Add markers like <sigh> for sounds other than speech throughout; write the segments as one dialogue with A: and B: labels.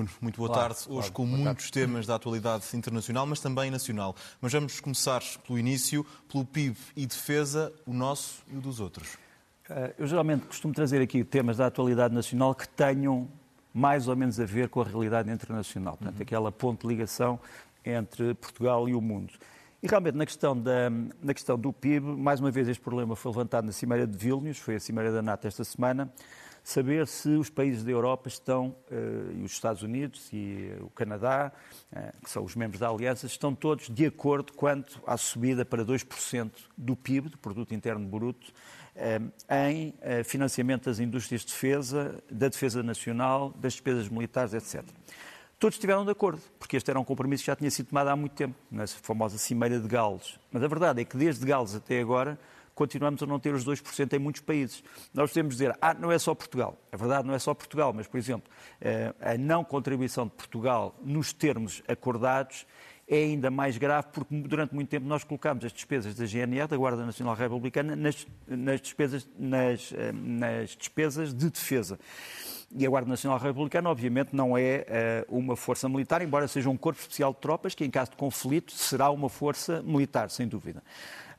A: Nuno, muito boa tarde. Hoje com muitos temas da atualidade internacional, mas também nacional. Mas vamos começar pelo início, pelo PIB e defesa, o nosso e o dos outros.
B: Eh, Eu geralmente costumo trazer aqui temas da atualidade nacional que tenham mais ou menos a ver com a realidade internacional. Portanto, aquela ponte de ligação entre Portugal e o mundo. E realmente, na questão, da, na questão do PIB, mais uma vez este problema foi levantado na Cimeira de Vilnius, foi a Cimeira da NATO esta semana, saber se os países da Europa estão, eh, e os Estados Unidos e o Canadá, eh, que são os membros da Aliança, estão todos de acordo quanto à subida para 2% do PIB, do Produto Interno Bruto, eh, em eh, financiamento das indústrias de defesa, da defesa nacional, das despesas militares, etc. Todos estiveram de acordo, porque este era um compromisso que já tinha sido tomado há muito tempo, na famosa Cimeira de Gales. Mas a verdade é que desde Gales até agora continuamos a não ter os 2% em muitos países. Nós podemos dizer, ah, não é só Portugal. A verdade não é só Portugal, mas, por exemplo, eh, a não contribuição de Portugal nos termos acordados é ainda mais grave porque durante muito tempo nós colocámos as despesas da GNR, da Guarda Nacional Republicana, nas, nas, despesas, nas, eh, nas despesas de defesa. E a Guarda Nacional Republicana, obviamente, não é uh, uma força militar, embora seja um corpo especial de tropas, que em caso de conflito será uma força militar, sem dúvida.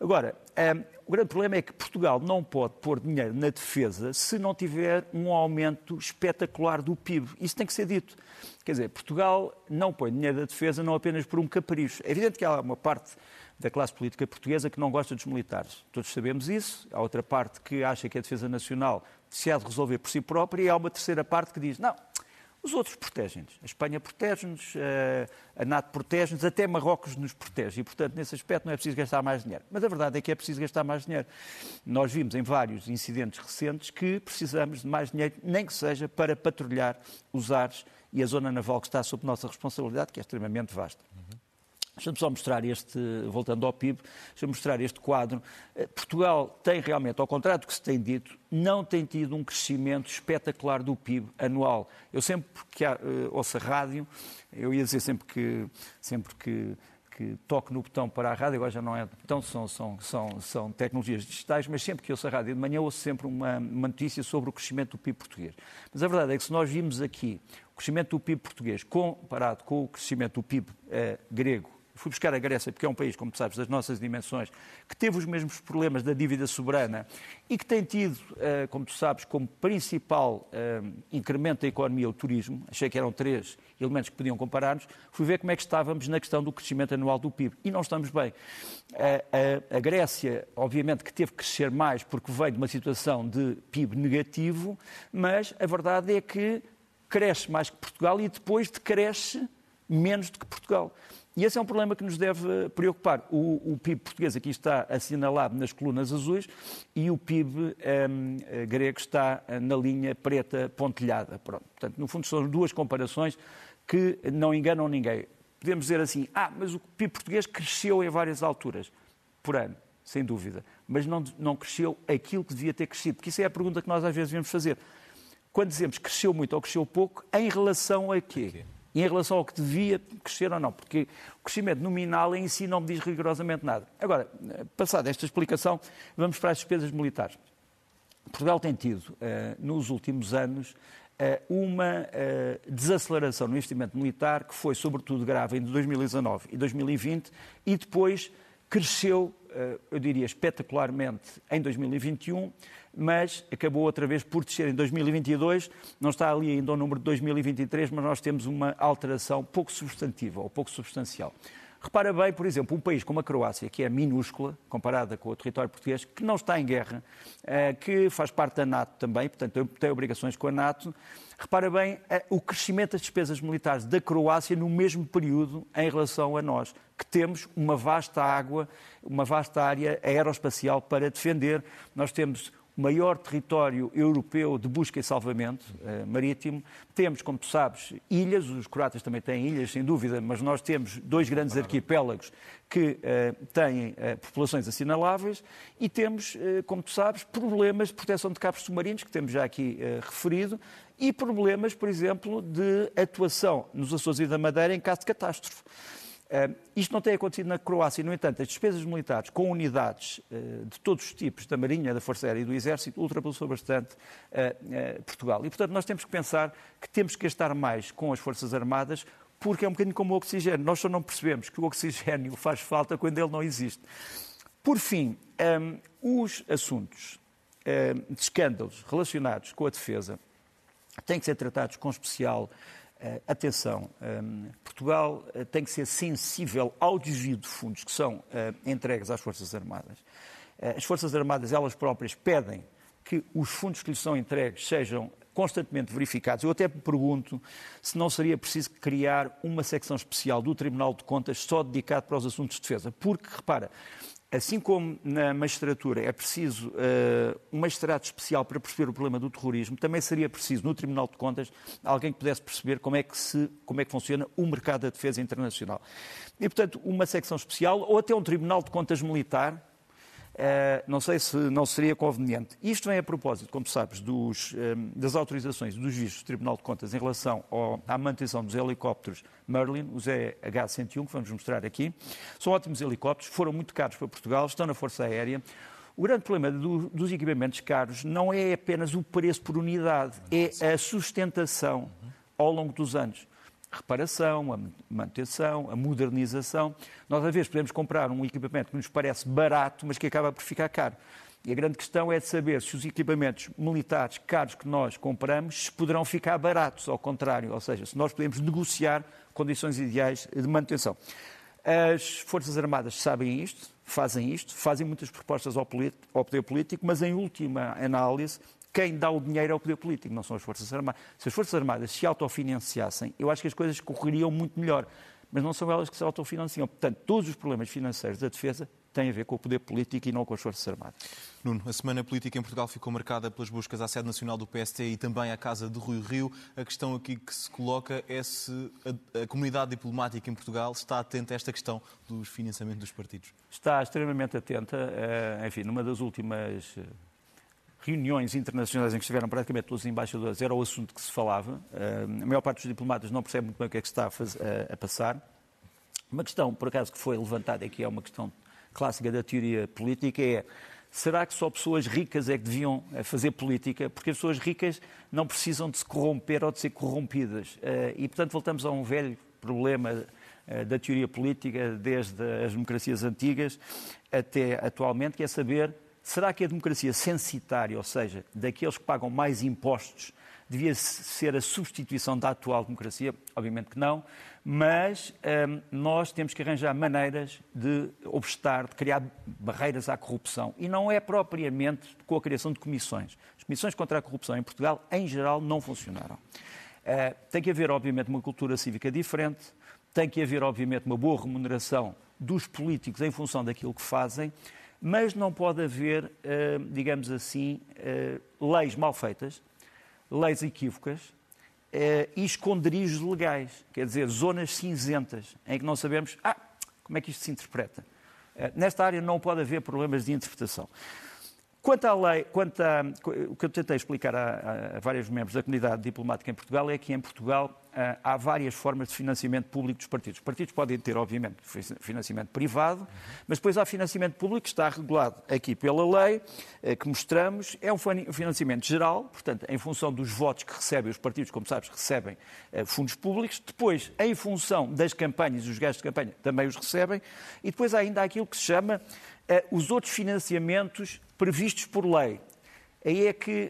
B: Agora, um, o grande problema é que Portugal não pode pôr dinheiro na defesa se não tiver um aumento espetacular do PIB. Isso tem que ser dito. Quer dizer, Portugal não põe dinheiro na defesa não apenas por um capricho. É evidente que há uma parte da classe política portuguesa que não gosta dos militares. Todos sabemos isso. Há outra parte que acha que a defesa nacional se há de resolver por si própria e há uma terceira parte que diz, não, os outros protegem-nos. A Espanha protege-nos, a NATO protege-nos, até Marrocos nos protege. E, portanto, nesse aspecto não é preciso gastar mais dinheiro. Mas a verdade é que é preciso gastar mais dinheiro. Nós vimos em vários incidentes recentes que precisamos de mais dinheiro, nem que seja para patrulhar os ares e a zona naval que está sob nossa responsabilidade, que é extremamente vasta. Deixa-me só mostrar este, voltando ao PIB, deixa-me mostrar este quadro. Portugal tem realmente, ao contrário do que se tem dito, não tem tido um crescimento espetacular do PIB anual. Eu sempre que uh, ouço a rádio, eu ia dizer sempre que, sempre que, que toco no botão para a rádio, agora já não é botão, são, são, são, são tecnologias digitais, mas sempre que ouço a rádio de manhã ouço sempre uma, uma notícia sobre o crescimento do PIB português. Mas a verdade é que se nós vimos aqui o crescimento do PIB português comparado com o crescimento do PIB uh, grego, Fui buscar a Grécia, porque é um país, como sabes, das nossas dimensões, que teve os mesmos problemas da dívida soberana e que tem tido, como tu sabes, como principal incremento da economia o turismo. Achei que eram três elementos que podiam comparar-nos. Fui ver como é que estávamos na questão do crescimento anual do PIB. E não estamos bem. A, a Grécia, obviamente, que teve que crescer mais porque veio de uma situação de PIB negativo, mas a verdade é que cresce mais que Portugal e depois decresce menos do que Portugal. E esse é um problema que nos deve preocupar. O, o PIB português aqui está assinalado nas colunas azuis e o PIB um, grego está na linha preta pontilhada. Pronto. Portanto, no fundo, são duas comparações que não enganam ninguém. Podemos dizer assim, ah, mas o PIB português cresceu em várias alturas por ano, sem dúvida, mas não, não cresceu aquilo que devia ter crescido, porque isso é a pergunta que nós às vezes devemos fazer. Quando dizemos cresceu muito ou cresceu pouco, em relação a quê? Em relação ao que devia crescer ou não, porque o crescimento nominal em si não me diz rigorosamente nada. Agora, passada esta explicação, vamos para as despesas militares. Portugal tem tido, nos últimos anos, uma desaceleração no investimento militar que foi sobretudo grave em 2019 e 2020 e depois cresceu, eu diria, espetacularmente em 2021 mas acabou outra vez por descer em 2022. Não está ali ainda o número de 2023, mas nós temos uma alteração pouco substantiva ou pouco substancial. Repara bem, por exemplo, um país como a Croácia, que é minúscula, comparada com o território português, que não está em guerra, que faz parte da NATO também, portanto tem obrigações com a NATO. Repara bem o crescimento das despesas militares da Croácia no mesmo período em relação a nós, que temos uma vasta água, uma vasta área aeroespacial para defender. Nós temos maior território europeu de busca e salvamento uh, marítimo. Temos, como tu sabes, ilhas, os croatas também têm ilhas, sem dúvida, mas nós temos dois grandes arquipélagos que uh, têm uh, populações assinaláveis e temos, como tu sabes, problemas de proteção de cabos submarinos, que temos já aqui referido, e problemas, por exemplo, de atuação nos Açores e da Madeira em caso de catástrofe. Uh, isto não tem acontecido na Croácia, no entanto, as despesas militares com unidades uh, de todos os tipos, da Marinha, da Força Aérea e do Exército, ultrapassou bastante uh, Portugal. E, portanto, nós temos que pensar que temos que gastar mais com as Forças Armadas, porque é um bocadinho como o oxigênio. Nós só não percebemos que o oxigênio faz falta quando ele não existe. Por fim, um, os assuntos um, de escândalos relacionados com a defesa têm que ser tratados com especial atenção, um, Portugal uh, tem que ser sensível ao desvio de fundos que são uh, entregues às Forças Armadas. as Forças Armadas, elas próprias, pedem que os fundos que lhes são entregues sejam constantemente verificados. Eu até me pergunto se não seria preciso criar uma secção especial do Tribunal de Contas só dedicada para os assuntos de defesa. Porque, repara, Assim como na magistratura é preciso uh, um magistrado especial para perceber o problema do terrorismo, também seria preciso no Tribunal de Contas alguém que pudesse perceber como é que, se, como é que funciona o mercado da defesa internacional. E, portanto, uma secção especial ou até um Tribunal de Contas militar não sei se não seria conveniente. Isto vem a propósito, como sabes, dos, um, eh, das autorizações dos vistos do Tribunal de Contas em relação ao, à manutenção dos helicópteros Merlin, os EH-101, que vamos mostrar aqui. São ótimos helicópteros, foram muito caros para Portugal, estão na Força Aérea. O grande problema do, dos equipamentos caros não é apenas o preço por unidade, é a sustentação ao longo dos anos reparação, a manutenção, a modernização. Nós, às vezes, podemos comprar um equipamento que nos parece barato, mas que acaba por ficar caro. E a grande questão é de saber se os equipamentos militares caros que nós compramos poderão ficar baratos, ao contrário, ou seja, se nós podemos negociar condições ideais de manutenção. As Forças Armadas sabem isto, fazem isto, fazem muitas propostas ao, poder político, mas em última análise quem dá o dinheiro é o poder político, não são as Forças Armadas. Se as Forças Armadas se autofinanciassem, eu acho que as coisas correriam muito melhor. Mas não são elas que se autofinanciam. Portanto, todos os problemas financeiros da defesa têm a ver com o poder político e não com as Forças Armadas.
A: Nuno, a semana política em Portugal ficou marcada pelas buscas à sede nacional do PST e também à Casa de Rui Rio. A questão aqui que se coloca é se a, a comunidade diplomática em Portugal está atenta a esta questão dos financiamentos dos partidos.
B: Está extremamente atenta. Eh, enfim, numa das últimas eh, reuniões internacionais em que estiveram praticamente todos os embaixadores, era o assunto que se falava. Uh, a maior parte dos diplomatas não percebe muito bem o que é que está a, fazer, a, a passar. Uma questão, por acaso, que foi levantada aqui é uma questão clássica da teoria política, é será que só pessoas ricas é que deviam eh, fazer política? Porque as pessoas ricas não precisam de se corromper ou de ser corrompidas. E, portanto, voltamos a um velho problema da teoria política, desde as democracias antigas até atualmente, que é saber Será que a democracia censitária, ou seja, daqueles que pagam mais impostos, devia ser a substituição da atual democracia? Obviamente que não, mas hum, nós temos que arranjar maneiras de obstar, de criar barreiras à corrupção. E não é propriamente com a criação de comissões. As comissões contra a corrupção em Portugal, em geral, não funcionaram. Uh, tem que haver, obviamente, uma cultura cívica diferente, tem que haver, obviamente, uma boa remuneração dos políticos em função daquilo que fazem mas não pode haver, eh, digamos assim, eh, leis mal feitas, leis equívocas eh, e esconderijos legais, quer dizer, zonas cinzentas, em que não sabemos ah, como é que isto se interpreta. Nesta área não pode haver problemas de interpretação. Quanto à lei, quanto o que eu tentei explicar a, a, vários membros da comunidade diplomática em Portugal é que em Portugal há várias formas de financiamento público dos partidos. Os partidos podem ter, obviamente, financiamento privado, mas depois há financiamento público que está regulado aqui pela lei, eh, que mostramos, é um financiamento geral, portanto, em função dos votos que recebem os partidos, como sabes, recebem eh, fundos públicos, depois, em função das campanhas e os gastos de campanha, também os recebem, e depois há ainda aquilo que se chama os outros financiamentos previstos por lei. Aí é que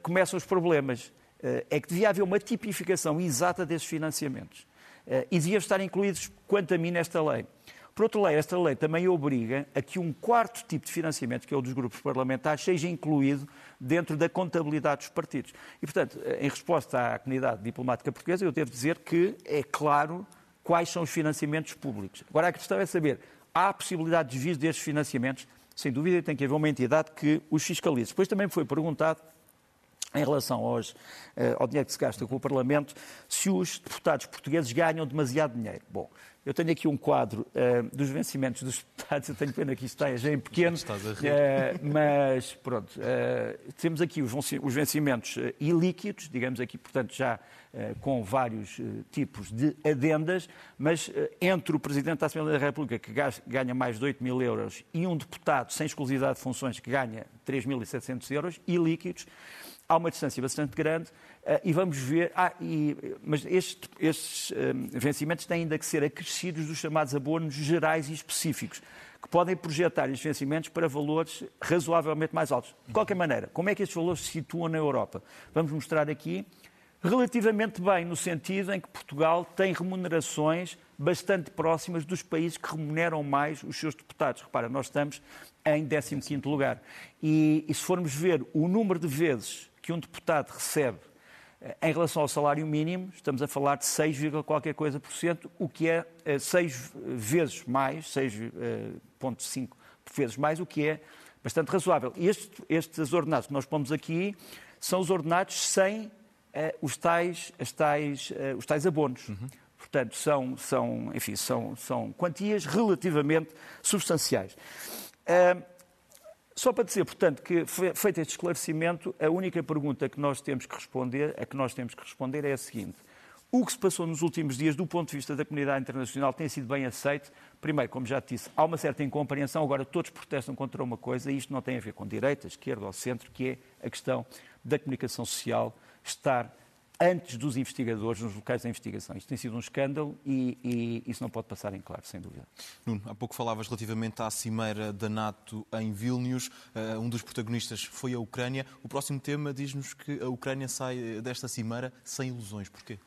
B: começam os problemas. Uh, é que devia haver uma tipificação exata desses financiamentos. Uh, e deviam estar incluídos, quanto a mim, nesta lei. Por outro lado, esta lei também obriga a que um quarto tipo de financiamento, que é o dos grupos parlamentares, seja incluído dentro da contabilidade dos partidos. E, portanto, em resposta à comunidade diplomática portuguesa, eu devo dizer que é claro quais são os financiamentos públicos. Agora, a questão é saber, há possibilidade de desvio destes financiamentos? sem dúvida, tem que haver uma entidade que os fiscalize. Depois também foi perguntado em relação aos, eh, ao dinheiro que se gasta com o Parlamento, se os deputados portugueses ganham demasiado dinheiro. Bom, Eu tenho aqui um quadro uh, dos vencimentos dos deputados, <laughs> eu tenho pena que isto esteja em pequeno, uh, mas pronto, uh, temos aqui os, os vencimentos ilíquidos, digamos aqui, portanto, já com vários tipos de adendas, mas entre o Presidente da Assembleia da República, que ganha mais de 8 mil euros, e um deputado sem exclusividade de funções, que ganha 3.700 euros, ilíquidos, há uma distância bastante grande uh, e vamos ver. Ah, e, mas este, estes um, vencimentos têm ainda que ser acrescidos dos chamados abonos gerais e específicos, que podem projetar estes vencimentos para valores razoavelmente mais altos. De qualquer maneira, como é que estes valores se situam na Europa? Vamos mostrar aqui. Relativamente bem, no sentido em que Portugal tem remunerações bastante próximas dos países que remuneram mais os seus deputados. Repara, nós estamos em 15º lugar. E, e se formos ver o número de vezes que um deputado recebe eh, em relação ao salário mínimo, estamos a falar de 6, qualquer coisa por cento, o que é 6 eh, vezes mais, 6,5 eh, vezes mais, o que é bastante razoável. E estes, estes ordenados que nós pomos aqui são os ordenados sem os, tais, as tais, os tais abonos. Uhum. Portanto, são, são, enfim, são, são quantias relativamente substanciais. Uh, só para dizer, portanto, que feito este esclarecimento, a única pergunta que nós temos que responder, a que nós temos que responder é a seguinte: o que se passou nos últimos dias, do ponto de vista da comunidade internacional, tem sido bem aceito. Primeiro, como já te disse, há uma certa incompreensão. Agora, todos protestam contra uma coisa, e isto não tem a ver com direita, esquerda ou centro, que é a questão da comunicação social estar antes dos investigadores nos locais da investigação. Isto tem sido um escândalo e, e, isso não pode passar em claro, sem dúvida.
A: Nuno, há pouco falavas relativamente à cimeira da NATO em Vilnius. Uh, um dos protagonistas foi a Ucrânia. O próximo tema diz-nos que a Ucrânia sai desta cimeira sem ilusões. Porquê?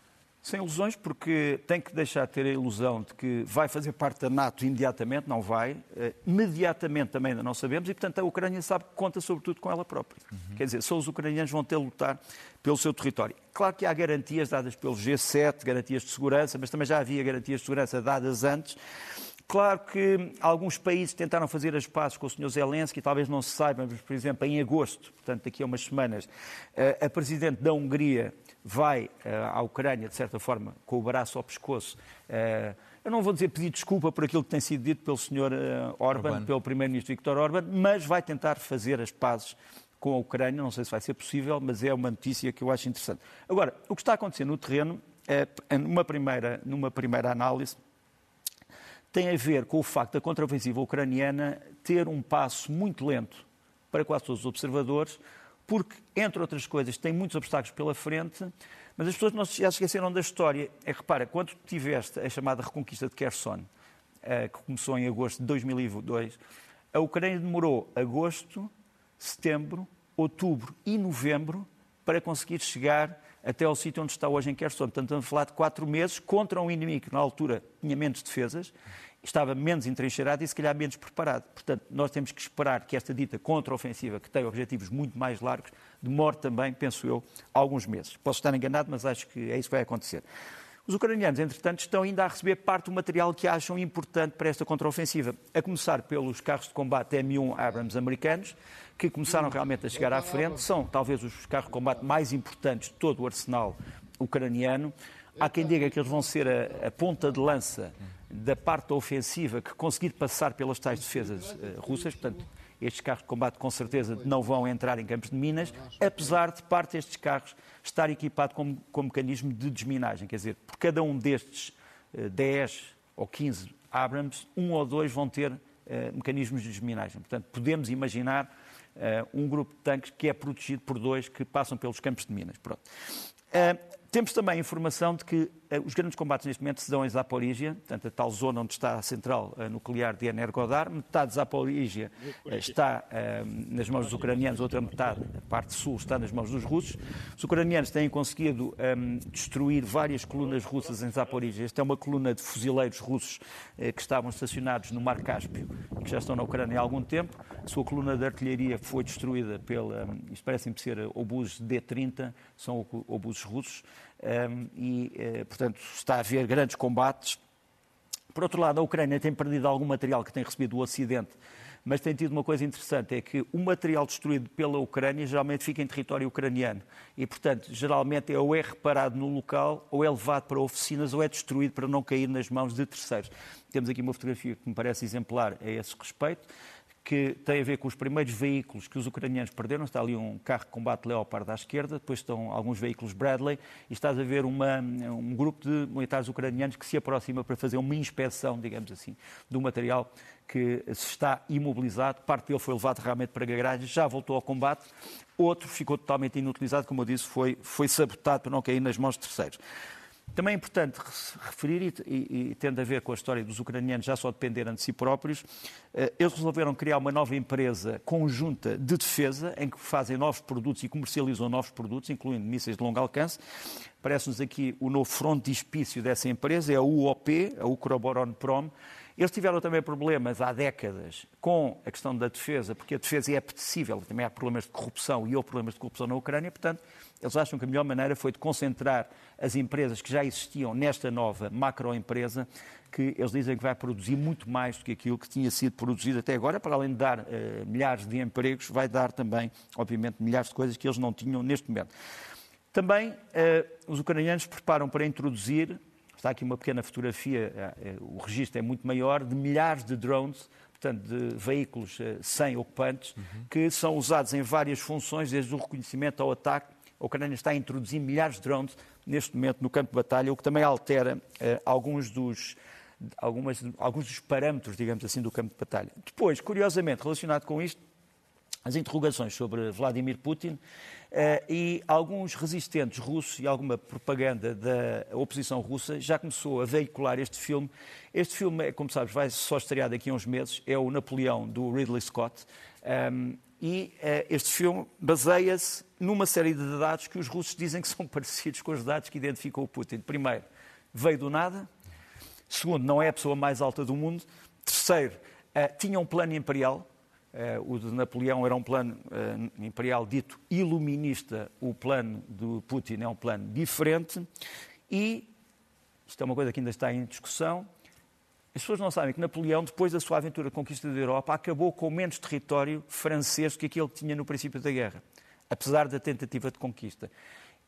B: Sem ilusões, porque tem que deixar de ter a ilusão de que vai fazer parte da NATO imediatamente, não vai. Uh, imediatamente também ainda não sabemos, e portanto a Ucrânia sabe que conta sobretudo com ela própria. Uhum. Quer dizer, só os ucranianos vão ter de lutar pelo seu território. Claro que há garantias dadas pelo G7, garantias de segurança, mas também já havia garantias de segurança dadas antes. Claro que alguns países tentaram fazer as pazes com o Sr. Zelensky, talvez não se saiba, mas, por exemplo, em agosto, portanto, daqui a umas semanas, eh, a Presidente da Hungria vai eh, à Ucrânia, de certa forma, com o braço ao pescoço. Eh, eu não vou dizer pedir desculpa por aquilo que tem sido dito pelo Sr. Orban, Orban. pelo Primeiro-Ministro Viktor Orban, mas vai tentar fazer as pazes com a Ucrânia. Não sei se vai ser possível, mas é uma notícia que eu acho interessante. Agora, o que está acontecendo no terreno, é, numa, primeira, numa primeira análise, tem a ver com o facto da contraofensiva ucraniana ter um passo muito lento para quase todos os observadores, porque, entre outras coisas, tem muitos obstáculos pela frente, mas as pessoas não se, esqueceram da história. É, repara, quando tiveste a chamada reconquista de Kherson, eh, que começou em agosto de 2002, a Ucrânia demorou agosto, setembro, outubro e novembro para conseguir chegar até ao sítio onde está hoje em Kherson. Portanto, estamos a falar de quatro meses contra um inimigo que, na altura, tinha menos defesas, estava menos entrincheirado e, se calhar, menos preparado. Portanto, nós temos que esperar que esta dita contra-ofensiva, que tem objetivos muito mais largos, demore também, penso eu, alguns meses. Posso estar enganado, mas acho que é isso que vai acontecer. Os ucranianos, entretanto, estão ainda a receber parte do material que acham importante para esta contraofensiva, a começar pelos carros de combate M1 Abrams americanos, que começaram realmente a chegar à frente, são talvez os carros de combate mais importantes de todo o arsenal ucraniano. Há quem diga que eles vão ser a, a ponta de lança da parte ofensiva que conseguir passar pelas tais defesas uh, russas, portanto, estes carros de combate com certeza não vão entrar em campos de minas, apesar de parte destes carros estar equipado com, com mecanismo de desminagem. Quer dizer, por cada um destes uh, eh, 10 ou 15 Abrams, um ou dois vão ter uh, mecanismos de desminagem. Portanto, podemos imaginar uh, um grupo de tanques que é protegido por dois que passam pelos campos de minas. Pronto. Temos também informação de que uh, os grandes combates neste momento se dão em Zaporígia, portanto, a tal zona onde está a central uh, nuclear de Energodar. Metade de Zaporígia uh, está nas mãos dos ucranianos, outra metade, a parte sul, está nas mãos dos russos. Os ucranianos têm conseguido um, destruir várias colunas russas em Zaporígia. Esta é uma coluna de fuzileiros russos que estavam estacionados no Mar Cáspio que já estão na Ucrânia há algum tempo. A sua coluna de artilharia foi destruída pela, isto parecem ser obuses D-30, são obuses russos e, uh, portanto, está a haver grandes combates. Por outro lado, a Ucrânia tem perdido algum material que tem recebido do Ocidente, mas tem tido uma coisa interessante, é que o material destruído pela Ucrânia geralmente fica em território ucraniano e, portanto, geralmente é ou é reparado no local, ou é levado para oficinas, ou é destruído para não cair nas mãos de terceiros. Temos aqui uma fotografia que me parece exemplar a esse respeito que tem a ver com os primeiros veículos que os ucranianos perderam. Está ali um carro de combate Leopard à esquerda, depois estão alguns veículos Bradley, e estás a ver uma, um grupo de militares ucranianos que se aproxima para fazer uma inspeção, digamos assim, do material que se está imobilizado. Parte dele foi levado realmente para garagens, já voltou ao combate. Outro ficou totalmente inutilizado, como eu disse, foi, foi sabotado para não cair nas mãos de terceiros. Também é importante referir, e, e, tendo a ver com a história dos ucranianos já só dependerem de si próprios, eh, eles resolveram criar uma nova empresa conjunta de defesa, em que fazem novos produtos e comercializam novos produtos, incluindo mísseis de longo alcance. Parece-nos aqui o novo frontispício dessa empresa, é a UOP, a Ukroboron Prom, eles tiveram também problemas há décadas com a questão da defesa, porque a defesa é apetecível, também há problemas de corrupção e houve problemas de corrupção na Ucrânia, portanto, eles acham que a melhor maneira foi de concentrar as empresas que já existiam nesta nova macroempresa, que eles dizem que vai produzir muito mais do que aquilo que tinha sido produzido até agora, para além de dar uh, milhares de empregos, vai dar também, obviamente, milhares de coisas que eles não tinham neste momento. Também uh, os ucranianos preparam para introduzir Está aqui uma pequena fotografia, eh, eh, o registro é muito maior, de milhares de drones, portanto, de veículos eh, sem ocupantes, uhum. que são usados em várias funções, desde o reconhecimento ao ataque. A Ucrânia está a introduzir milhares de drones neste momento no campo de batalha, o que também altera alguns dos, algumas, alguns dos parâmetros, digamos assim, do campo de batalha. Depois, curiosamente, relacionado com isto, as interrogações sobre Vladimir Putin Uh, e alguns resistentes russos e alguma propaganda da oposição russa já começou a veicular este filme. Este filme, como sabes, vai só estrear daqui a uns meses, é o Napoleão do Ridley Scott. Ehm, e uh, este filme baseia-se numa série de dados que os russos dizem que são <laughs> parecidos com os dados que identificam o Putin. Primeiro, veio do nada. Segundo, não é a pessoa mais alta do mundo. Terceiro, uh, tinha um plano imperial o de Napoleão era um plano uh, imperial dito iluminista, o plano do Putin é um plano diferente e, isto é uma coisa que ainda está em discussão, as pessoas não sabem que Napoleão, depois da sua aventura de conquista da Europa, acabou com menos território francês do que aquele que tinha no princípio da guerra, apesar da tentativa de conquista.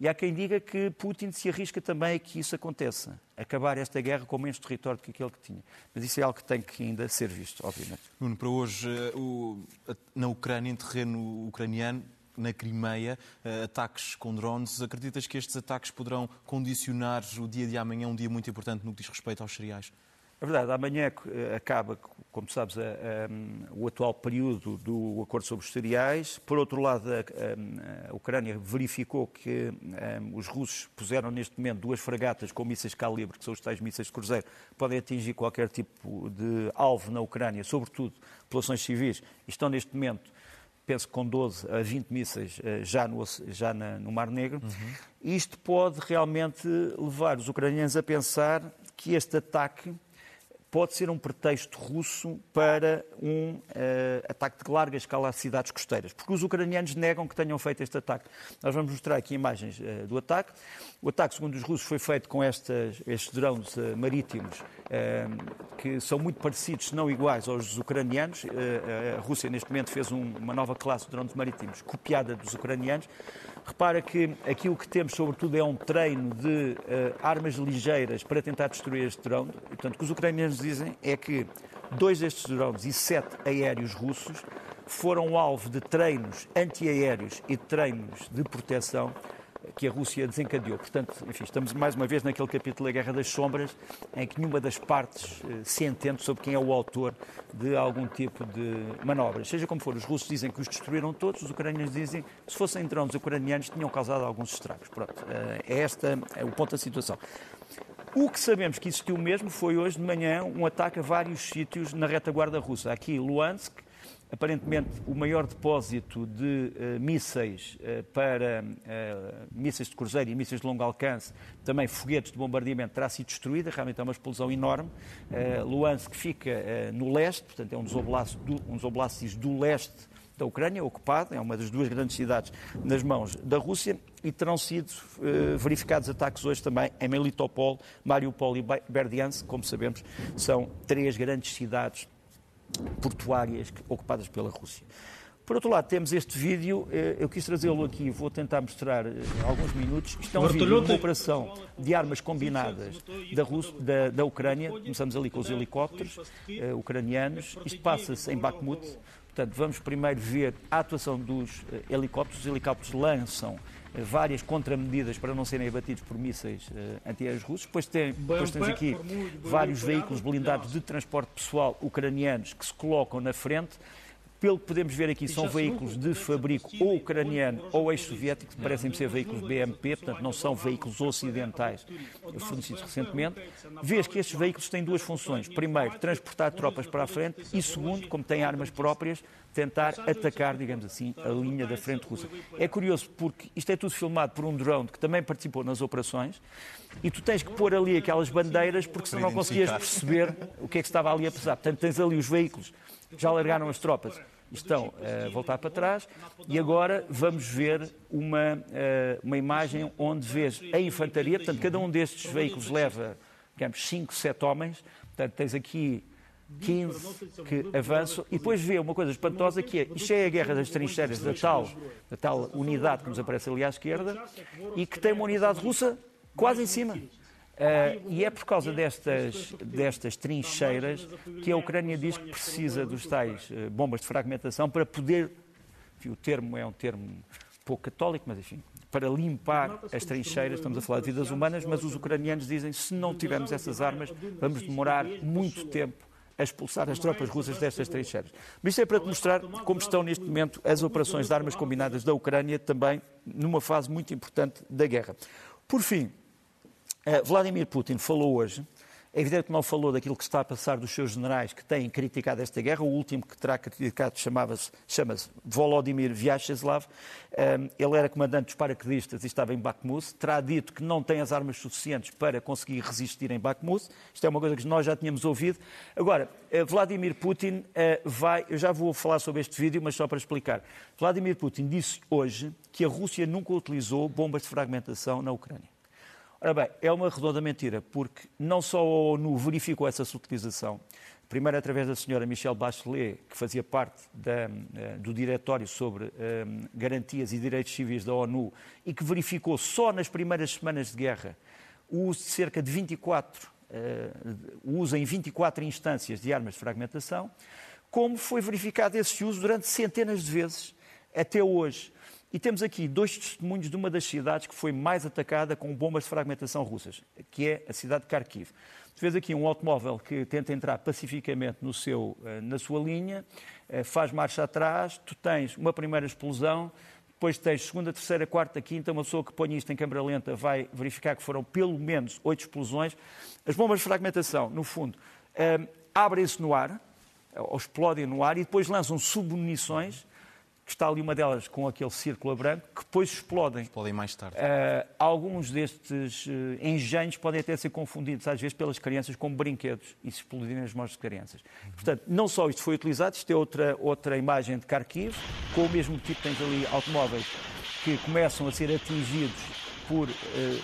B: E há quem diga que Putin se arrisca também a que isso aconteça, acabar esta guerra com menos território do que aquele que tinha. Mas isso é algo que tem que ainda ser visto, obviamente.
A: Nuno, para hoje, eh, na Ucrânia, em terreno ucraniano, na Crimeia, eh, ataques com drones. Acreditas que estes ataques poderão condicionar o dia de amanhã, um dia muito importante no que diz respeito aos cereais?
B: É verdade, amanhã eh, acaba, como sabes, a, a, o atual período do acordo sobre os cereais. Por outro lado, a, a Ucrânia verificou que os russos puseram neste momento duas fragatas com mísseis calibre, que são os tais mísseis de cruzeiro, podem atingir qualquer tipo de alvo na Ucrânia, sobretudo populações civis, e estão neste momento penso que com 12 a 20 mísseis eh, já no, já na, no Mar Negro. Uhum. Isto pode realmente levar os ucranianos a pensar que este ataque pode ser um pretexto russo para um uh, ataque de larga escala às cidades costeiras, porque os ucranianos negam que tenham feito este ataque. Nós vamos mostrar aqui imagens uh, do ataque. O ataque, segundo os russos, foi feito com estas, estes drones uh, marítimos que são muito parecidos, se não iguais, aos ucranianos. a Rússia, neste momento, fez um, uma nova classe de drones marítimos copiada dos ucranianos. Repara que aquilo que temos, sobretudo, é um treino de uh, armas ligeiras para tentar destruir este drone. Portanto, o que os ucranianos dizem é que dois destes drones e sete aéreos russos foram alvo de treinos antiaéreos e treinos de proteção que a Rússia desencadeou. Portanto, enfim, estamos mais uma vez naquele capítulo da Guerra das Sombras, em que nenhuma das partes eh, se entende sobre quem é o autor de algum tipo de manobras. Seja como for, os russos dizem que os destruíram todos, os ucranianos dizem que se fossem drones ucranianos tinham causado alguns estragos. Pronto, eh, é este é o ponto da situação. O que sabemos que existiu mesmo foi hoje de manhã um ataque a vários sítios na retaguarda russa. Aqui, Luansk, aparentemente o maior depósito de uh, mísseis uh, para uh, mísseis de cruzeiro e mísseis de longo alcance, também foguetes de bombardeamento, terá sido destruída, realmente é uma explosão enorme. Luansk fica no leste, portanto é um dos, oblastes do, um do leste da Ucrânia, ocupado, é uma das duas grandes cidades nas mãos da Rússia, e terão sido verificados ataques hoje também em Melitopol, Mariupol e Berdiansk, como sabemos, são três grandes cidades portuárias ocupadas pela Rússia. Por outro lado, temos este vídeo, eh, eu quis trazê-lo aqui, vou tentar mostrar eh, alguns minutos. Isto é um vídeo de uma operação de armas combinadas da, Rússia, da, da Ucrânia. Começamos ali com os helicópteros uh, ucranianos. Isto passa-se em Bakhmut. Portanto, vamos primeiro ver a atuação dos helicópteros. Os helicópteros lançam várias contramedidas para não serem abatidos por mísseis antiaéreos russos. Depois, tem, depois temos aqui vários veículos blindados de transporte pessoal ucranianos que se colocam na frente pelo que podemos ver aqui, são veículos de fabrico ou ucraniano ou ex-soviético, parecem ser veículos BMP, portanto não são veículos ocidentais fornecidos recentemente. Vês que estes veículos têm duas funções. Primeiro, transportar tropas para a frente e, segundo, como têm armas próprias, tentar atacar, digamos assim, a linha da frente russa. É curioso porque isto é tudo filmado por um drone que também participou nas operações e tu tens que pôr ali aquelas bandeiras porque senão não conseguias perceber o que é que estava ali a pesar. Portanto, tens ali os veículos já largaram as tropas, estão a voltar para trás. E agora vamos ver uma, eh, uma imagem onde vês a infantaria, portanto, cada um destes veículos leva, digamos, 5, 7 homens, portanto, tens aqui 15 que avançam. E depois vê uma coisa espantosa que é, isto é a guerra das trincheiras da tal, da tal unidade que nos aparece ali à esquerda e que tem uma unidade russa quase em cima. Uh, e é por causa destas, destas trincheiras que a Ucrânia diz que precisa dos tais uh, bombas de fragmentação para poder, o termo é um termo pouco católico, mas enfim, para limpar as trincheiras, estamos a falar de vidas humanas, mas os ucranianos dizem se não tivermos essas armas, vamos demorar muito tempo a expulsar as tropas russas destas trincheiras. Mas isto é para te mostrar como estão neste momento as operações de armas combinadas da Ucrânia, também numa fase muito importante da guerra. Por fim, Uh, Vladimir Putin falou hoje, é evidente que não falou daquilo que está a passar dos seus generais que têm criticado esta guerra. O último que terá criticado chama-se chama Volodymyr Vyacheslav. Um, ele era comandante dos paraquedistas e estava em Bakhmut. Terá dito que não tem as armas suficientes para conseguir resistir em Bakhmut. Isto é uma coisa que nós já tínhamos ouvido. Agora, uh, Vladimir Putin vai. Eu já vou falar sobre este vídeo, mas só para explicar. Vladimir Putin disse hoje que a Rússia nunca utilizou bombas de fragmentação na Ucrânia. Ora bem, é uma redonda mentira, porque não só a ONU verificou essa utilização, primeiro através da senhora Michelle Bachelet, que fazia parte da, eh, do Diretório sobre um, eh, Garantias e Direitos Civis da ONU, e que verificou só nas primeiras semanas de guerra o uso de cerca de 24, uh, o uso em 24 instâncias de armas de fragmentação, como foi verificado esse uso durante centenas de vezes até hoje. E temos aqui dois testemunhos de uma das cidades que foi mais atacada com bombas de fragmentação russas, que é a cidade de Kharkiv. Tu vês aqui um automóvel que tenta entrar pacificamente no seu, eh, na sua linha, eh, faz marcha atrás, tu tens uma primeira explosão, depois tens segunda, terceira, quarta, quinta, uma pessoa que põe isto em câmara lenta vai verificar que foram pelo menos oito explosões. As bombas de fragmentação, no fundo, eh, abrem-se no ar, ou explodem no ar, e depois lançam submunições está ali uma delas com aquele círculo branco, que depois explodem.
A: Explodem mais tarde.
B: Uh, alguns destes uh, engenhos podem até ser confundidos, às vezes, pelas crianças como brinquedos e se explodirem nas mãos das crianças. Uhum. Portanto, não só isto foi utilizado, isto é outra, outra imagem de Kharkiv, com o mesmo tipo, tens ali automóveis que começam a ser atingidos por uh,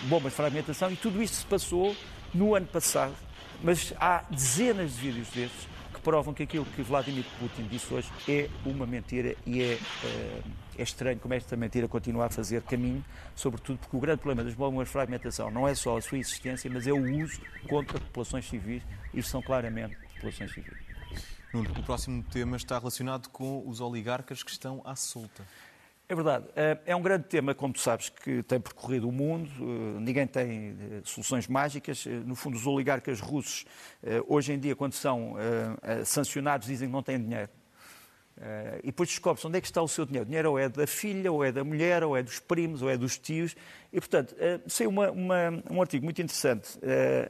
B: bombas de fragmentação e tudo isto se passou no ano passado, mas há dezenas de vídeos destes provam que aquilo que Vladimir Putin disse hoje é uma mentira e é, eh, é estranho como esta mentira continua a fazer caminho, sobretudo porque o grande problema das bombas de fragmentação não é só a sua existência, mas é o uso contra populações civis, e são claramente populações civis.
A: O próximo tema está relacionado com os oligarcas que estão à solta.
B: É verdade. Eh, é um grande tema, como tu sabes, que tem percorrido o mundo. Eh, ninguém tem eh, soluções mágicas. No fundo, os oligarcas russos, hoje em dia, quando são sancionados, dizem que não têm dinheiro. E depois descobre-se onde é que está o seu dinheiro. O dinheiro ou é da filha, ou é da mulher, ou é dos primos, ou é dos tios. E, portanto, saiu uma, uma, um artigo muito interessante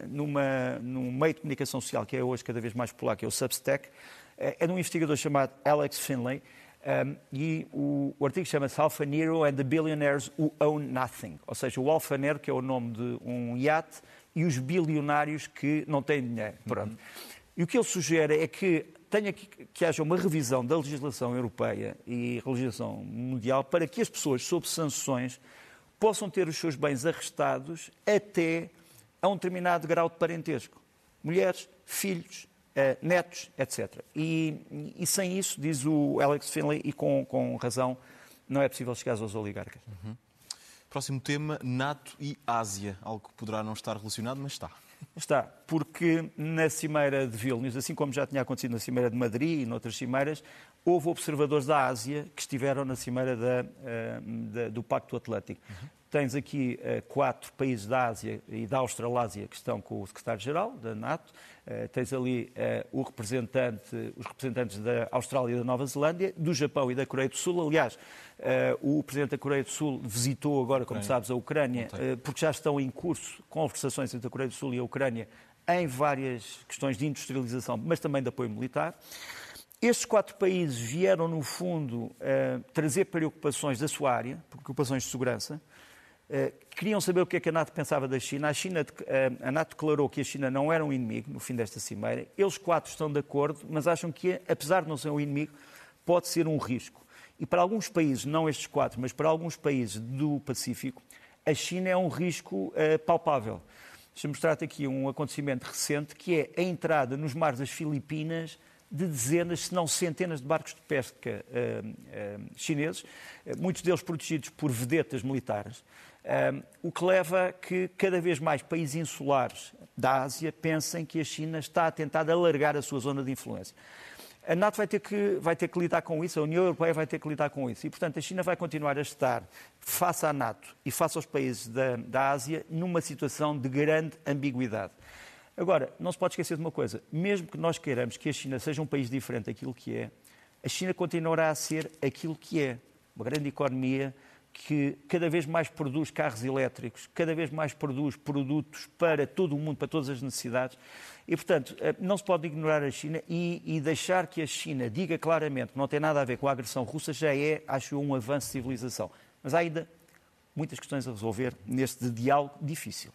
B: numa, num meio de comunicação social que é hoje cada vez mais popular, que é o Substack. É de um investigador chamado Alex Finlay um, e o, o artigo chama-se Alpha Nero and the Billionaires Who Own Nothing. Ou seja, o Alpha Nero, que é o nome de um iate, e os bilionários que não têm dinheiro. Pronto. Uhum. E o que ele sugere é que tenha que, que haja uma revisão da legislação europeia e legislação mundial para que as pessoas sob sanções possam ter os seus bens arrestados até a um determinado grau de parentesco. Mulheres, filhos, netos, etc. E, e, sem isso, diz o Alex Finley, e com, com razão, não é possível chegar aos oligarcas.
A: Uhum. Próximo tema, NATO e Ásia. Algo que poderá não estar relacionado, mas está.
B: Está, porque na Cimeira de Vilnius, assim como já tinha acontecido na Cimeira de Madrid e noutras cimeiras, houve observadores da Ásia que estiveram na Cimeira da, eh, da, do Pacto Atlântico. Uhum. Tens aqui uh, quatro países da Ásia e da Australásia que estão com o secretário-geral da NATO. Uh, tens ali uh, representante, os representantes da Austrália e da Nova Zelândia, do Japão e da Coreia do Sul. Aliás, o presidente da Coreia do Sul visitou agora, como sabes, a Ucrânia, porque já estão em curso conversações entre a Coreia do Sul e a Ucrânia em várias questões de industrialização, mas também de apoio militar. Estes quatro países vieram, no fundo, trazer preocupações da sua área, preocupações de segurança. Uh, queriam saber o que é que a NATO pensava da China. A, China, uh, a NATO declarou que a China não era um inimigo no fim desta cimeira. Eles quatro estão de acordo, mas acham que, apesar de não ser um inimigo, pode ser um risco. E para alguns países, não estes quatro, mas para alguns países do Pacífico, a China é um risco uh, palpável. Deixa-me mostrar-te aqui um acontecimento recente, que é a entrada nos mares das Filipinas de dezenas, se não centenas de barcos de pesca chineses, muitos deles protegidos por vedetas militares. O que leva que cada vez mais países insulares da Ásia pensem que a China está a tentar alargar a sua zona de influência. A NATO vai ter, que, vai ter que lidar com isso, a União Europeia vai ter que lidar com isso. E, portanto, a China vai continuar a estar, face à NATO e face aos países da, da Ásia, numa situação de grande ambiguidade. Agora, não se pode esquecer de uma coisa: mesmo que nós queiramos que a China seja um país diferente daquilo que é, a China continuará a ser aquilo que é. Uma grande economia, que cada vez mais produz carros elétricos, cada vez mais produz produtos para todo o mundo, para todas as necessidades. E, portanto, eh, não se pode ignorar a China e, e, deixar que a China diga claramente que não tem nada a ver com a agressão russa já é, acho eu, um avanço de civilização. Mas há ainda muitas questões a resolver neste diálogo difícil.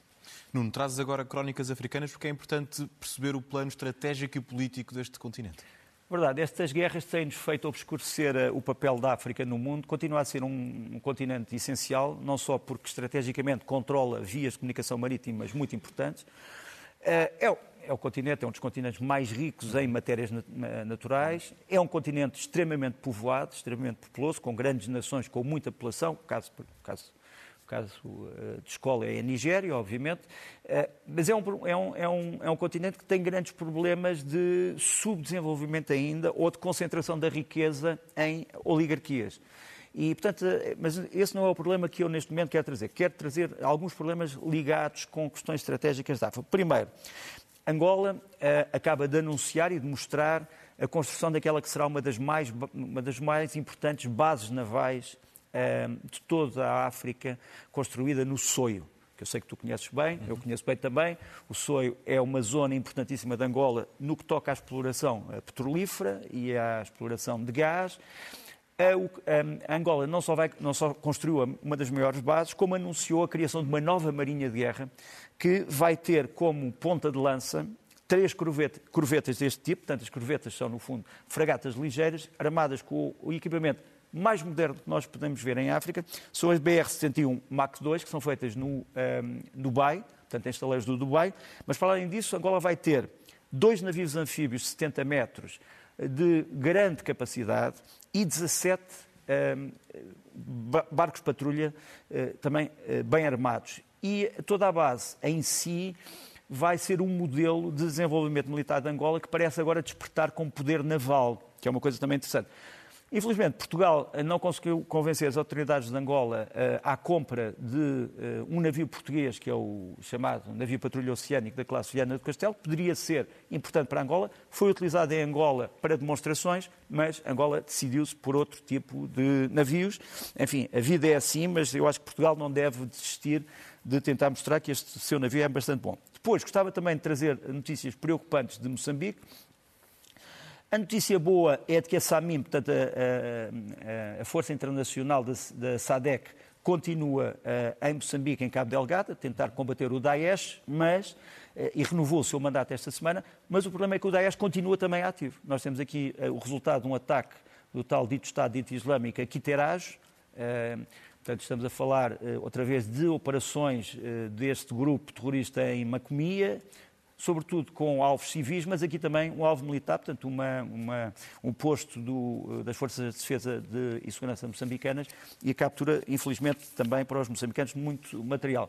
A: Nuno, trazes agora crónicas africanas porque é importante perceber o plano estratégico e político deste continente.
B: Verdade, estas guerras têm-nos feito obscurecer eh, o papel da África no mundo, continua a ser um, um, continente essencial, não só porque estrategicamente controla vias de comunicação marítimas muito importantes, eh, é, é o continente, é um dos continentes mais ricos em matérias naturais, é um continente extremamente povoado, extremamente populoso, com grandes nações, com muita população, caso, caso caso eh, de escola é a Nigéria, obviamente, eh, mas é um, é, um, é, um, é um continente que tem grandes problemas de subdesenvolvimento ainda ou de concentração da riqueza em oligarquias. E, portanto, eh, mas esse não é o problema que eu neste momento quero trazer. Quero trazer alguns problemas ligados com questões estratégicas da África. Primeiro, Angola acaba de anunciar e de mostrar a construção daquela que será uma das mais, uma das mais importantes bases navais de toda a África construída no Soio, que eu sei que tu conheces bem, eu conheço bem também. O Soio é uma zona importantíssima de Angola no que toca à exploração petrolífera e à exploração de gás. A, Angola não só, vai, não só construiu uma das maiores bases, como anunciou a criação de uma nova marinha de guerra que vai ter como ponta de lança três corvetas deste tipo, portanto as corvetas são no fundo fragatas ligeiras, armadas com o equipamento mais moderno que nós podemos ver em África são as BR-61 Max 2, que são feitas no um, Dubai, portanto, em estaleiros do Dubai. Mas, para além disso, Angola vai ter dois navios anfíbios de 70 metros de grande capacidade e 17 um, barcos patrulha uh, também uh, bem armados. E toda a base em si vai ser um modelo de desenvolvimento militar de Angola que parece agora despertar com poder naval, que é uma coisa também interessante. Infelizmente, Portugal eh, não conseguiu convencer as autoridades de Angola uh, à compra de uh, um navio português, que é o chamado navio patrulha oceânico da classe Viana do Castelo, poderia ser importante para Angola. Foi utilizado em Angola para demonstrações, mas Angola decidiu-se por outro tipo de navios. Enfim, a vida é assim, mas eu acho que Portugal não deve desistir de tentar mostrar que este seu navio é bastante bom. Depois, gostava também de trazer notícias preocupantes de Moçambique. A notícia boa é de que a SAMIM, portanto, a, a, a Força Internacional da, da SADEC, continua uh, em Moçambique, em Cabo Delgado, a tentar combater o Daesh, mas, uh, e renovou o seu mandato esta semana, mas o problema é que o Daesh continua também ativo. Nós temos aqui uh, o resultado de um ataque do tal dito Estado dito Islâmico a Quiteraj, portanto estamos a falar outra vez de operações deste grupo terrorista em Macomia, sobretudo com alvos civis, mas aqui também um alvo militar, portanto, uma, uma, um posto do, das Forças de Defesa de, e Segurança moçambicanas e a captura, infelizmente, também para os moçambicanos, muito material.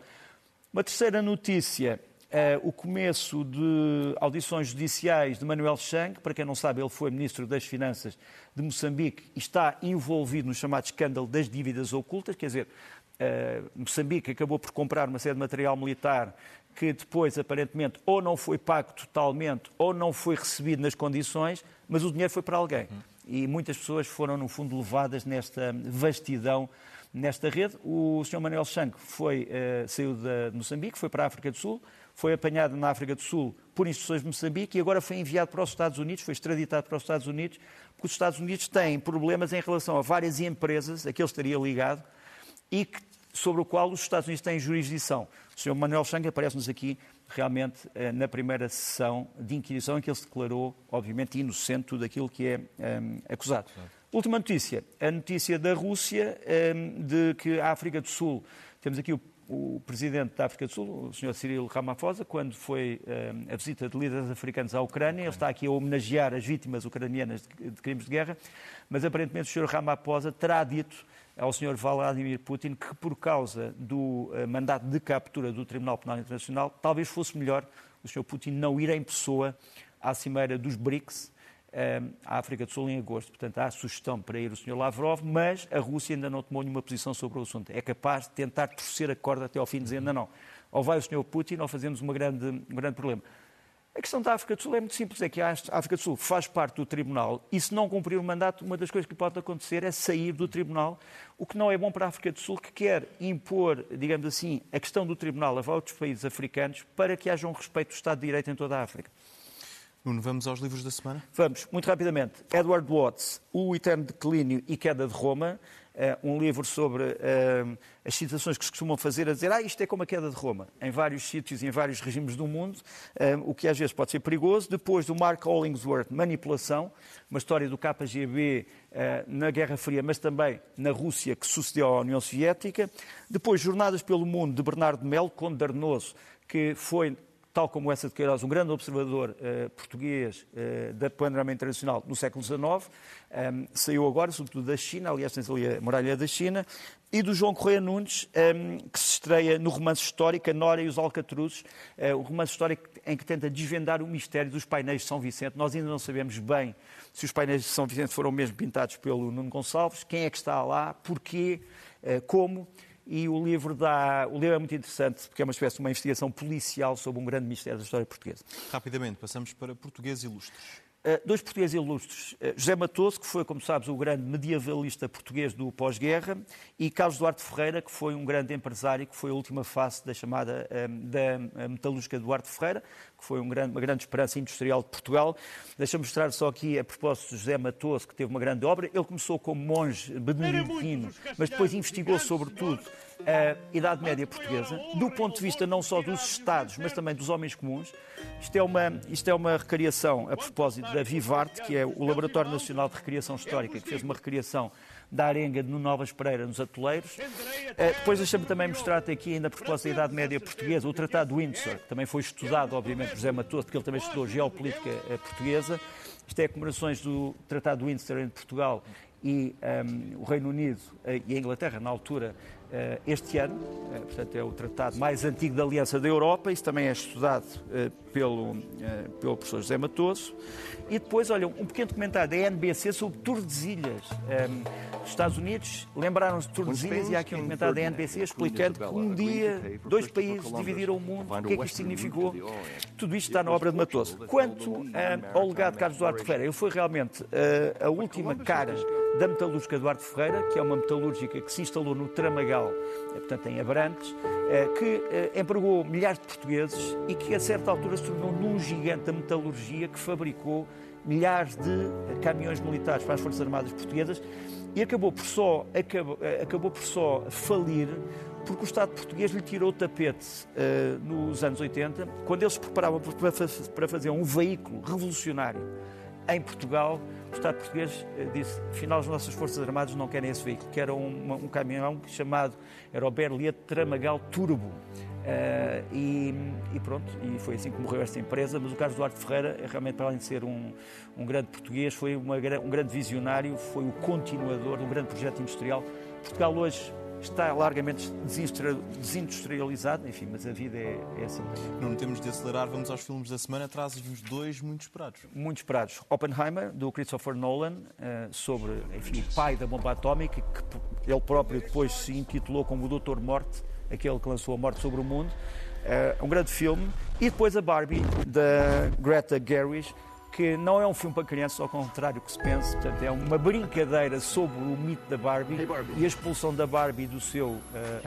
B: Uma terceira notícia Uh, o começo de audições judiciais de Manuel Chang. Para quem não sabe, ele foi Ministro das Finanças de Moçambique e está envolvido no chamado escândalo das dívidas ocultas. Quer dizer, uh, Moçambique acabou por comprar uma série de material militar que depois, aparentemente, ou não foi pago totalmente ou não foi recebido nas condições, mas o dinheiro foi para alguém. E muitas pessoas foram, no fundo, levadas nesta vastidão nesta rede. O Sr. Manuel Chang foi, uh, saiu de Moçambique, foi para a África do Sul, foi apanhado na África do Sul por instruções de Moçambique e agora foi enviado para os Estados Unidos, foi extraditado para os Estados Unidos, porque os Estados Unidos têm problemas em relação a várias empresas a que ele estaria ligado e que, sobre o qual os Estados Unidos têm jurisdição. O Sr. Manuel Chang aparece-nos aqui realmente eh, na primeira sessão de inquisição em que ele se declarou, obviamente, inocente tudo aquilo que é um, eh, acusado. Última notícia, a notícia da Rússia, um, eh, de que a África do Sul, temos aqui o o presidente da África do Sul, o Sr. Cyril Ramaphosa, quando foi uh, a visita de líderes africanos à Ucrânia, ele está aqui a homenagear as vítimas ucranianas de, de crimes de guerra, mas aparentemente o Sr. Ramaphosa terá dito ao Sr. Vladimir Putin que, por causa do uh, mandato de captura do Tribunal Penal Internacional, talvez fosse melhor o Sr. Putin não ir em pessoa à cimeira dos BRICS, à África do Sul em agosto. Portanto, há sugestão para ir o Sr. Lavrov, mas a Rússia ainda não tomou nenhuma posição sobre o assunto. É capaz de tentar torcer a corda até ao fim, dizendo não, não. Ou vai o Sr. Putin ou fazemos uma grande, um grande problema. A questão da África do Sul é muito simples, é que a África do Sul faz parte do Tribunal e se não cumprir o mandato, uma das coisas que pode acontecer é sair do Tribunal, o que não é bom para a África do Sul, que quer impor, digamos assim, a questão do Tribunal a outros países africanos para que haja um respeito do Estado de Direito em toda a África.
A: Nuno, vamos aos livros da semana?
B: Vamos, muito rapidamente. Edward Watts, O Eterno Declínio e Queda de Roma, um livro sobre uh, as situações que se costumam fazer a dizer ah, isto é como a queda de Roma, em vários sítios e em vários regimes do mundo, uh, o que às vezes pode ser perigoso. Depois do Mark Hollingsworth, Manipulação, uma história do KGB na Guerra Fria, mas também na Rússia que sucedeu à União Soviética. Depois Jornadas pelo Mundo, de Bernardo Melo, Conde Darnoso, que foi tal como essa de Queiroz, um grande observador uh, português uh, da panorama internacional no século XIX, um, ehm, saiu agora, sobretudo da China, aliás, tens ali a muralha da China, e do João Correia Nunes, um, ehm, que se estreia no romance histórico A Nora e os Alcatruzes, uh, um romance histórico em que tenta desvendar o mistério dos painéis de São Vicente. Nós ainda não sabemos bem se os painéis de São Vicente foram mesmo pintados pelo Nuno Gonçalves, quem é que está lá, porquê, como e o livro, dá, o livro é muito interessante porque é uma espécie de uma investigação policial sobre um grande mistério da história portuguesa.
A: Rapidamente, passamos para português ilustres.
B: Uh, dois portugueses ilustres. Uh, José Matoso, que foi, como sabes, o grande medievalista português do pós-guerra, e Carlos Duarte Ferreira, que foi um grande empresário, que foi a última face da chamada um, da metalúrgica Duarte Ferreira, que foi um grande, uma grande esperança industrial de Portugal. Deixa-me mostrar só aqui, a propósito de José Matoso, que teve uma grande obra. Ele começou como monge beneditino, mas depois investigou sobretudo a Idade Média Portuguesa, do ponto de vista não só dos Estados, mas também dos homens comuns. Isto é uma, isto é uma recriação a propósito da Vivarte, que é o Laboratório Nacional de Recriação Histórica, que fez uma recriação da arenga de Novas Pereira nos Atoleiros. Uh, depois deixa-me também mostrar-te aqui, ainda a propósito da Idade Média Portuguesa, o Tratado de Windsor, que também foi estudado, obviamente, por José Matoso, porque ele também estudou geopolítica uh, portuguesa. Isto é comemorações do Tratado de Windsor entre Portugal e um, o Reino Unido uh, e a Inglaterra, na altura, este ano. Uh, portanto, é o tratado mais antigo da Aliança da Europa. Isso também é estudado pelo, pelo professor José Matoso. E depois, olha, um pequeno comentário da NBC sobre Tordesilhas. Um, os Estados Unidos lembraram-se de Tordesilhas e há aqui um comentário da NBC explicando que um dia dois países dividiram o mundo, o que é que isto significou. Tudo isto está na obra de Matoso. Quanto ao legado de Carlos Duarte Ferreira, ele foi realmente a última cara da metalúrgica Eduardo Ferreira, que é uma metalúrgica que se instalou no Tramagal, eh, portanto em Abrantes, eh, que eh, empregou milhares de portugueses e que a certa altura se tornou num gigante da metalurgia que fabricou milhares de caminhões militares para as Forças Armadas Portuguesas e acabou por só, acabou, acabou por só falir porque o Estado português lhe tirou o tapete uh, nos anos 80, quando eles se preparavam para fazer um veículo revolucionário em Portugal, o Estado português eh, disse, afinal, as nossas Forças Armadas não querem esse veículo, que era um, um caminhão chamado, era o Berliet Tramagal Turbo. Uh, e, e, pronto, e foi assim que morreu esta empresa. Mas o Carlos Duarte Ferreira, realmente, para além de ser um, um grande português, foi uma, um grande visionário, foi o continuador de um grande projeto industrial. Portugal hoje está largamente desindustrializado, enfim, mas a vida é, é assim.
A: Não temos de acelerar, vamos aos filmes da semana, trazes-nos dois muito esperados.
B: Muito esperados. Oppenheimer, do Christopher Nolan, uh, sobre, enfim, o pai da bomba atómica, que ele próprio depois se intitulou como o Doutor Morte, aquele que lançou a morte sobre o mundo. Uh, um grande filme. E depois a Barbie, da Greta Gerwig, que não é um filme para crianças, ao contrário que se pensa, portanto, é uma brincadeira sobre o mito da Barbie, hey Barbie. e a expulsão da Barbie do seu uh,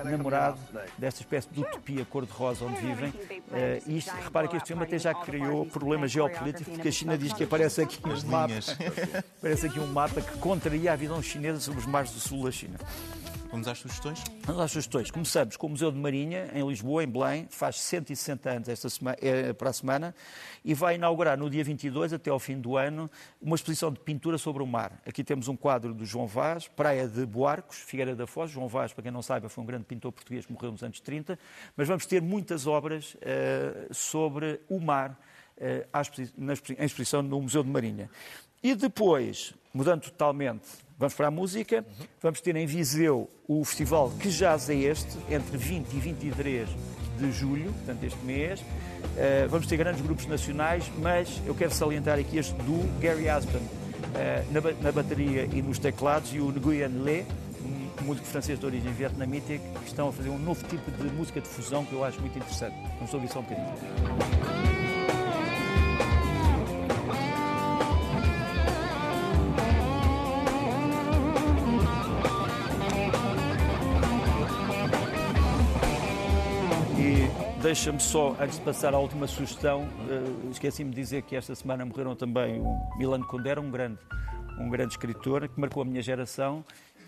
B: namorado, desta espécie de utopia cor-de-rosa onde vivem. Uh, e isto, repara que este filme até já criou problemas geopolíticos, porque a China diz que aparece aqui um mapa, <laughs> aparece aqui um mapa que contraria a visão chinesa sobre os mares do sul da China.
A: Vamos às sugestões?
B: Vamos às sugestões. Começamos com o Museu de Marinha, em Lisboa, em Belém, faz 160 anos esta semana, é, para a semana, e vai inaugurar no dia 22, até ao fim do ano, uma exposição de pintura sobre o mar. Aqui temos um quadro do João Vaz, Praia de Boarcos, Figueira da Foz. João Vaz, para quem não saiba, foi um grande pintor português que morreu nos anos 30, mas vamos ter muitas obras uh, sobre o mar uh, na, exposição no Museu de Marinha. E depois, mudando totalmente Vamos para a música. Vamos ter em Viseu o festival Que Jazz é Este, entre 20 e 23 de julho, portanto, este mês. Uh, vamos ter grandes grupos nacionais, mas eu quero salientar aqui este do Gary Aspen uh, na, na, bateria e nos teclados e o Nguyen Le, um músico francês de origem vietnamita, que estão a fazer um novo tipo de música de fusão que eu acho muito interessante. Vamos ouvir só um bocadinho. Deixa-me só, antes de passar à última sugestão, uh, esqueci-me de dizer que esta semana morreram também o Milan Kundera, um grande, um grande escritor que marcou a minha geração,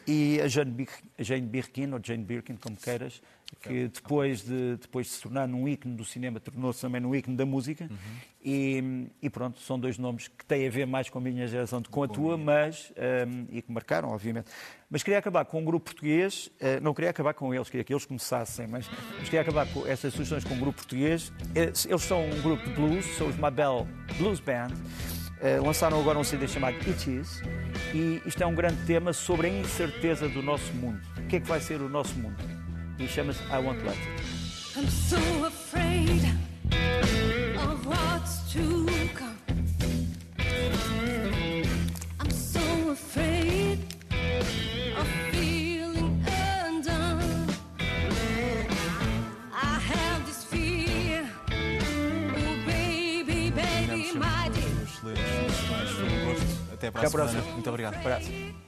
B: e a Jane, Bir Jane Birkin, ou Jane Birkin, como queiras, que depois de, depois de se tornar num ícone do cinema, tornou-se também num ícone da música. Uhum. E, e, pronto, são dois nomes que têm a ver mais com a minha geração do que com a tua, mas, um, e que marcaram, obviamente. Mas queria acabar com um grupo português, uh, não queria acabar com eles, queria que eles começassem, mas, mas queria acabar com essas sugestões com um grupo português. Eles são um grupo de blues, são os Mabel Blues Band. Uh, lançaram agora um CD chamado It Is, e isto é um grande tema sobre a incerteza do nosso mundo. O que é que vai ser o nosso mundo? E chama-se I Won't Let It. I'm so afraid baby, my dear.
A: Até para a semana. Muito obrigado.
B: Abraço.